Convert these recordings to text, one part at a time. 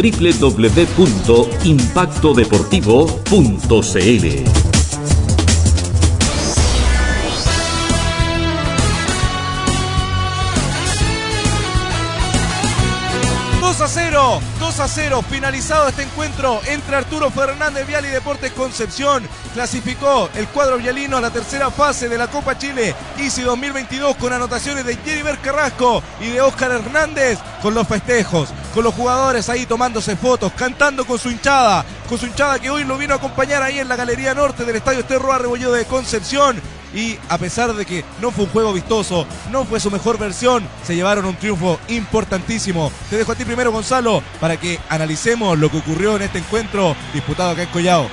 www.impactodeportivo.cl. 2 a 0, 2 a 0, finalizado este encuentro entre Arturo Fernández Vial y Deportes Concepción. Clasificó el cuadro vialino a la tercera fase de la Copa Chile ICI 2022 con anotaciones de Jerry Carrasco y de Óscar Hernández con los festejos, con los jugadores ahí tomándose fotos, cantando con su hinchada, con su hinchada que hoy lo vino a acompañar ahí en la Galería Norte del Estadio Esterro Rebolledo de Concepción y a pesar de que no fue un juego vistoso, no fue su mejor versión, se llevaron un triunfo importantísimo. Te dejo a ti primero, Gonzalo, para que analicemos lo que ocurrió en este encuentro disputado acá en Collao.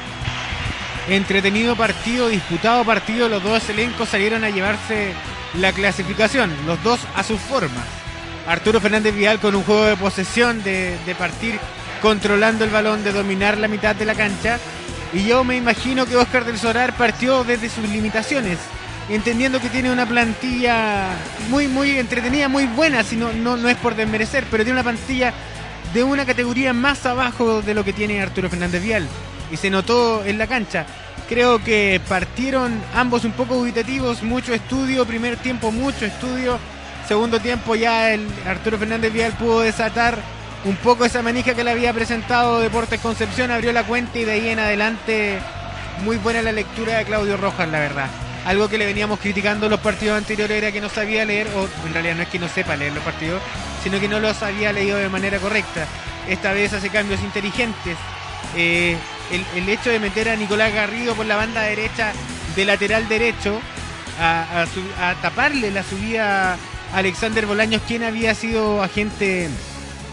Entretenido partido, disputado partido, los dos elencos salieron a llevarse la clasificación, los dos a su forma. Arturo Fernández Vial con un juego de posesión, de, partir controlando el balón, de dominar la mitad de la cancha y yo me imagino que Oscar del Solar partió desde sus limitaciones, entendiendo que tiene una plantilla muy, muy entretenida, muy buena, si no, no, es por desmerecer, pero tiene una plantilla de una categoría más abajo de lo que tiene Arturo Fernández Vial. Y se notó en la cancha. Creo que partieron ambos un poco dubitativos, mucho estudio, primer tiempo mucho estudio, segundo tiempo ya el Arturo Fernández Vial pudo desatar un poco esa manija que le había presentado Deportes Concepción, abrió la cuenta y de ahí en adelante muy buena la lectura de Claudio Rojas, la verdad. Algo que le veníamos criticando los partidos anteriores era que no sabía leer, o en realidad no es que no sepa leer los partidos, sino que no los había leído de manera correcta. Esta vez hace cambios inteligentes. Eh, el, hecho de meter a Nicolás Garrido por la banda derecha de lateral derecho a, taparle la subida Alexander Bolaños, quien había sido agente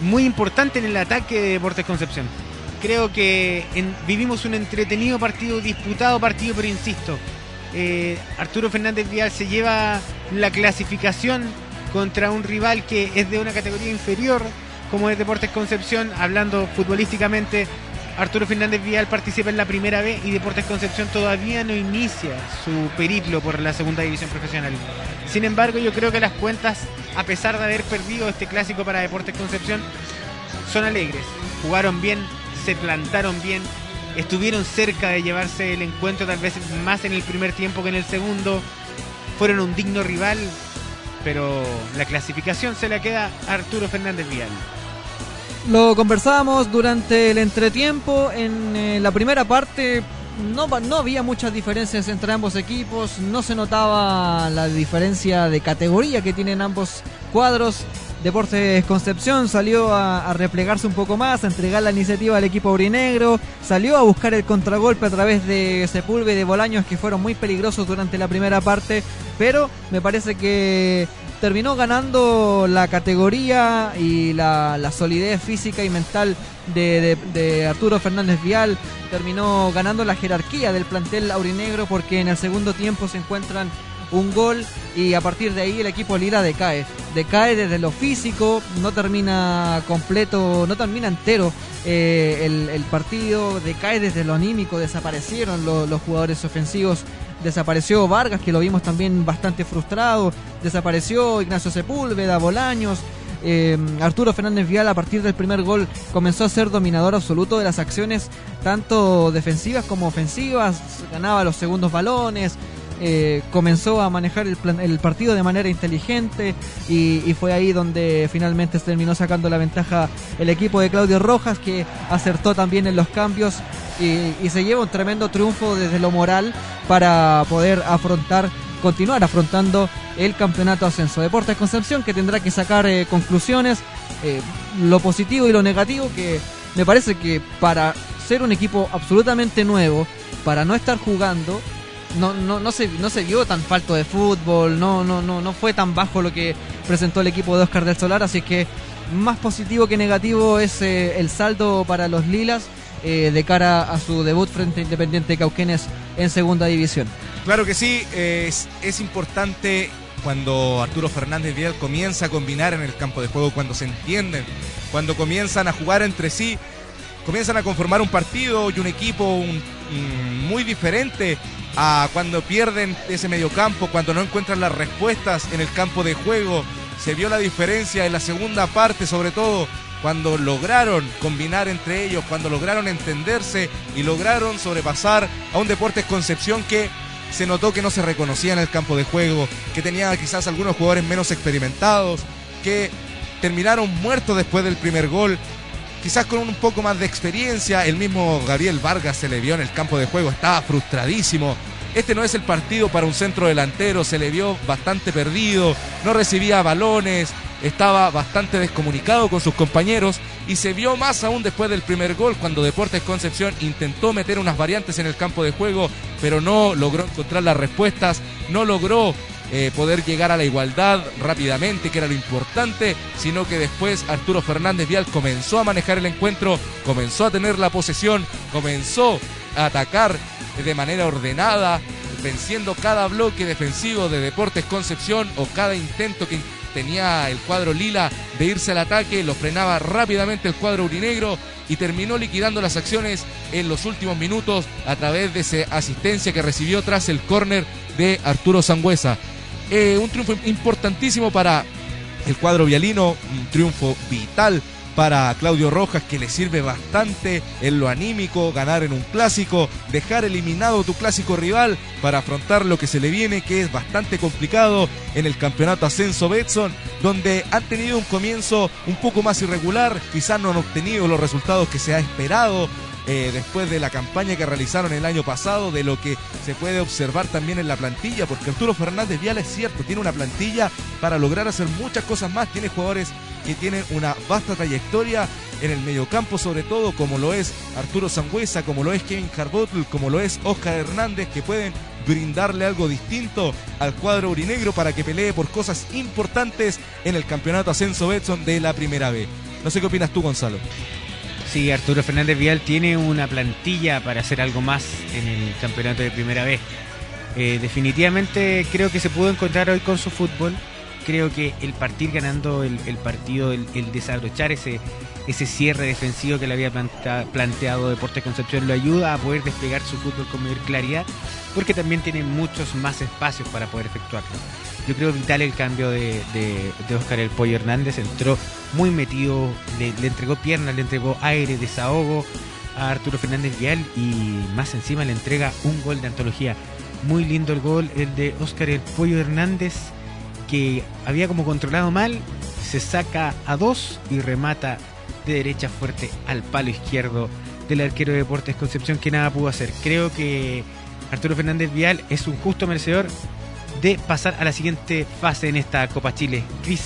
muy importante en el ataque de Deportes Concepción. Creo que vivimos un entretenido partido, disputado partido, pero insisto, eh, Arturo Fernández Vial se lleva la clasificación contra un rival que es de una categoría inferior, como es Deportes Concepción, hablando futbolísticamente. Arturo Fernández Vial participa en la primera vez y Deportes Concepción todavía no inicia su periplo por la segunda división profesional. Sin embargo, yo creo que las cuentas, a pesar de haber perdido este clásico para Deportes Concepción, son alegres. Jugaron bien, se plantaron bien, estuvieron cerca de llevarse el encuentro, tal vez más en el primer tiempo que en el segundo. Fueron un digno rival, pero la clasificación se la queda a Arturo Fernández Vial. Lo conversábamos durante el entretiempo. En eh, la primera parte no, no había muchas diferencias entre ambos equipos, no se notaba la diferencia de categoría que tienen ambos cuadros. Deportes Concepción salió a, replegarse un poco más, a entregar la iniciativa al equipo aurinegro, salió a buscar el contragolpe a través de Sepulve y de Bolaños que fueron muy peligrosos durante la primera parte, pero me parece que terminó ganando la categoría y la, solidez física y mental de, Arturo Fernández Vial, terminó ganando la jerarquía del plantel aurinegro porque en el segundo tiempo se encuentran un gol y a partir de ahí el equipo Lira decae. Decae desde lo físico, no termina completo, no termina entero eh, el, partido, decae desde lo anímico, desaparecieron los jugadores ofensivos. Desapareció Vargas, que lo vimos también bastante frustrado, desapareció Ignacio Sepúlveda, Bolaños, eh, Arturo Fernández Vial a partir del primer gol comenzó a ser dominador absoluto de las acciones tanto defensivas como ofensivas, ganaba los segundos balones, eh, comenzó a manejar el, el, partido de manera inteligente y, fue ahí donde finalmente se terminó sacando la ventaja el equipo de Claudio Rojas que acertó también en los cambios y, se lleva un tremendo triunfo desde lo moral para poder afrontar, continuar afrontando el campeonato ascenso. Deportes Concepción que tendrá que sacar eh, conclusiones, eh, lo positivo y lo negativo, que me parece que para ser un equipo absolutamente nuevo, para no estar jugando, no, no, no, se, no se vio tan falto de fútbol, no, no, no, no fue tan bajo lo que presentó el equipo de Oscar del Solar, así que más positivo que negativo es eh, el saldo para los Lilas eh, de cara a su debut frente a Independiente Cauquenes en segunda división. Claro que sí, es, es importante cuando Arturo Fernández Vial comienza a combinar en el campo de juego, cuando se entienden, cuando comienzan a jugar entre sí, comienzan a conformar un partido y un equipo muy diferente a cuando pierden ese mediocampo, cuando no encuentran las respuestas en el campo de juego, se vio la diferencia en la segunda parte, sobre todo cuando lograron combinar entre ellos, cuando lograron entenderse y lograron sobrepasar a un Deportes Concepción que se notó que no se reconocía en el campo de juego, que tenía quizás algunos jugadores menos experimentados, que terminaron muertos después del primer gol, quizás con un poco más de experiencia. El mismo Gabriel Vargas se le vio en el campo de juego, estaba frustradísimo. Este no es el partido para un centro delantero, se le vio bastante perdido, no recibía balones, estaba bastante descomunicado con sus compañeros y se vio más aún después del primer gol cuando Deportes Concepción intentó meter unas variantes en el campo de juego, pero no logró encontrar las respuestas, no logró eh, poder llegar a la igualdad rápidamente, que era lo importante, sino que después Arturo Fernández Vial comenzó a manejar el encuentro, comenzó a tener la posesión, comenzó a atacar de manera ordenada, venciendo cada bloque defensivo de Deportes Concepción o cada intento que tenía el cuadro lila de irse al ataque, lo frenaba rápidamente el cuadro urinegro y terminó liquidando las acciones en los últimos minutos a través de esa asistencia que recibió tras el córner de Arturo Sangüesa. Eh, un triunfo importantísimo para el cuadro vialino, un triunfo vital para Claudio Rojas que le sirve bastante en lo anímico, ganar en un clásico, dejar eliminado tu clásico rival para afrontar lo que se le viene, que es bastante complicado en el campeonato Ascenso Betson, donde han tenido un comienzo un poco más irregular, quizás no han obtenido los resultados que se ha esperado, eh, después de la campaña que realizaron el año pasado, de lo que se puede observar también en la plantilla, porque Arturo Fernández Vial es cierto, tiene una plantilla para lograr hacer muchas cosas más, tiene jugadores que tienen una vasta trayectoria en el mediocampo sobre todo, como lo es Arturo Sangüesa, como lo es Kevin Carbottle, como lo es Oscar Hernández, que pueden brindarle algo distinto al cuadro urinegro para que pelee por cosas importantes en el campeonato Ascenso Betson de la primera B. No sé qué opinas tú, Gonzalo. Sí, Arturo Fernández Vial tiene una plantilla para hacer algo más en el campeonato de primera vez. Eh, definitivamente creo que se pudo encontrar hoy con su fútbol. Creo que el partir ganando el, partido, el, desabrochar ese, ese cierre defensivo que le había planteado Deportes Concepción lo ayuda a poder desplegar su fútbol con mayor claridad, porque también tiene muchos más espacios para poder efectuarlo. Yo creo vital el cambio de, de, Oscar El Pollo Hernández. Entró muy metido, le, entregó piernas, le entregó aire, desahogo a Arturo Fernández Vial y más encima le entrega un gol de antología. Muy lindo el gol, el de Oscar El Pollo Hernández, que había como controlado mal, se saca a dos y remata de derecha fuerte al palo izquierdo del arquero de Deportes Concepción que nada pudo hacer. Creo que Arturo Fernández Vial es un justo merecedor de pasar a la siguiente fase en esta Copa Chile. Cris.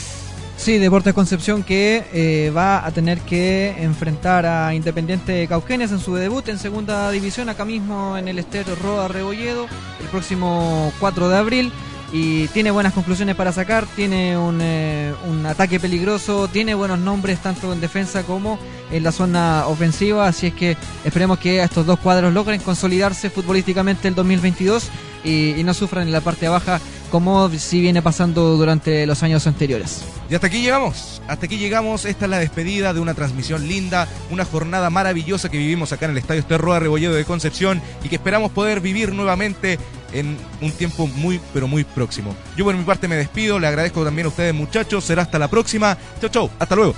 Sí, Deportes Concepción que eh, va a tener que enfrentar a Independiente Cauquenes en su debut en segunda división, acá mismo en el estero Roa Rebolledo, el próximo 4 de abril. Y tiene buenas conclusiones para sacar, tiene un, eh, un ataque peligroso, tiene buenos nombres tanto en defensa como en la zona ofensiva, así es que esperemos que estos dos cuadros logren consolidarse futbolísticamente el 2022 y, no sufran en la parte baja como si viene pasando durante los años anteriores. Y hasta aquí llegamos, hasta aquí llegamos, esta es la despedida de una transmisión linda, una jornada maravillosa que vivimos acá en el Estadio Esterroa Rebolledo de Concepción y que esperamos poder vivir nuevamente en un tiempo muy pero muy próximo. Yo por mi parte me despido, le agradezco también a ustedes muchachos, será hasta la próxima, chau chau, hasta luego.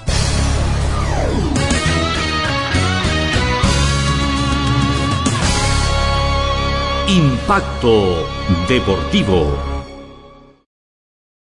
Impacto Deportivo.